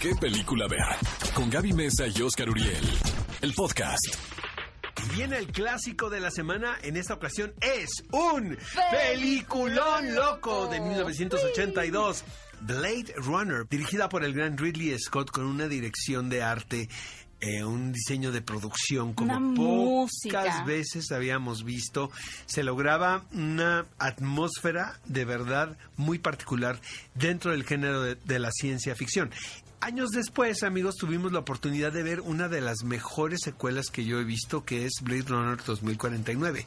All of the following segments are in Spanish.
¿Qué película ver? Con Gaby Mesa y Oscar Uriel. El podcast. Viene el clásico de la semana. En esta ocasión es un peliculón loco de 1982. Blade Runner, dirigida por el gran Ridley Scott con una dirección de arte eh, un diseño de producción como Una pocas música. veces habíamos visto. Se lograba una atmósfera de verdad muy particular dentro del género de, de la ciencia ficción. Años después, amigos, tuvimos la oportunidad de ver una de las mejores secuelas que yo he visto, que es Blade Runner 2049.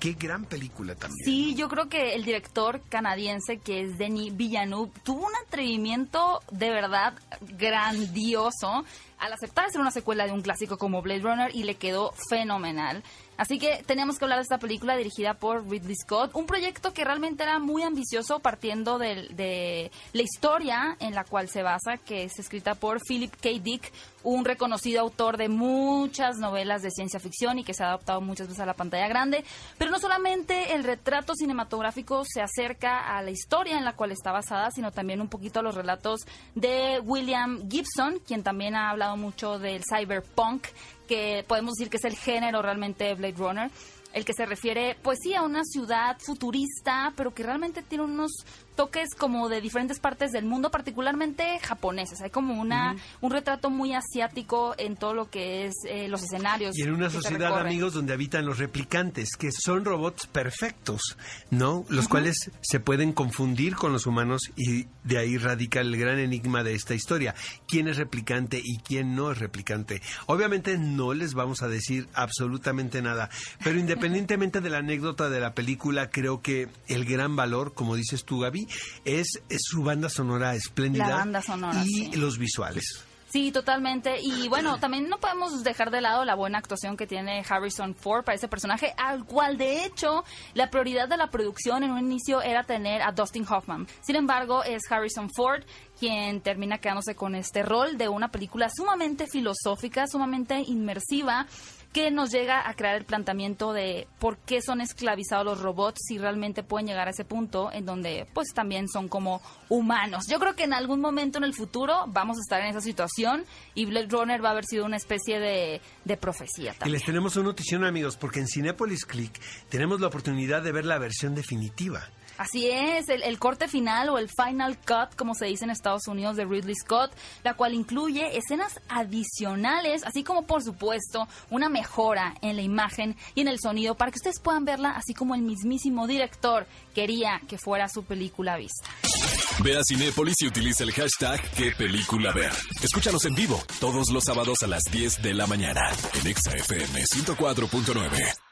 Qué gran película también. Sí, yo creo que el director canadiense que es Denis Villeneuve tuvo un atrevimiento de verdad grandioso al aceptar hacer una secuela de un clásico como Blade Runner y le quedó fenomenal. Así que teníamos que hablar de esta película dirigida por Ridley Scott, un proyecto que realmente era muy ambicioso partiendo del- de, la historia en la cual se basa, que es escrita por Philip K. Dick, un reconocido autor de muchas novelas de ciencia ficción y que se ha adaptado muchas veces a la pantalla grande. Pero no solamente el retrato cinematográfico se acerca a la historia en la cual está basada, sino también un poquito a los relatos de William Gibson, quien también ha hablado mucho del cyberpunk, que podemos decir que es el género realmente de Blade Runner. El que se refiere, pues sí, a una ciudad futurista, pero que realmente tiene unos toques como de diferentes partes del mundo, particularmente japoneses. Hay como una un retrato muy asiático en todo lo que es eh, los escenarios. Y en una sociedad, amigos, donde habitan los replicantes, que son robots perfectos, ¿no? Los cuales se pueden confundir con los humanos y de ahí radica el gran enigma de esta historia. ¿Quién es replicante y quién no es replicante? Obviamente no les vamos a decir absolutamente nada, pero independientemente de la anécdota de la película, creo que el gran valor, como dices tú, Gaby, es, es su banda sonora espléndida La banda sonora, y sí. los visuales. Sí, totalmente. Y bueno, también no podemos dejar de lado la buena actuación que tiene Harrison Ford para ese personaje, al cual de hecho la prioridad de la producción en un inicio era tener a Dustin Hoffman. Sin embargo, es Harrison Ford quien termina quedándose con este rol de una película sumamente filosófica, sumamente inmersiva que nos llega a crear el planteamiento de por qué son esclavizados los robots si realmente pueden llegar a ese punto en donde pues también son como humanos. Yo creo que en algún momento en el futuro vamos a estar en esa situación y Blade Runner va a haber sido una especie de, de profecía Y también. les tenemos una notición, amigos, porque en Cinepolis Click tenemos la oportunidad de ver la versión definitiva. Así es, el, corte final o el final cut, como se dice en Estados Unidos, de Ridley Scott, la cual incluye escenas adicionales, así como por supuesto una mejora en la imagen y en el sonido para que ustedes puedan verla así como el mismísimo director quería que fuera su película vista. Ve a Cinépolis y utiliza el hashtag ¿Qué película? Escúchanos en vivo todos los sábados a las 10 de la mañana en Exa FM 104.9.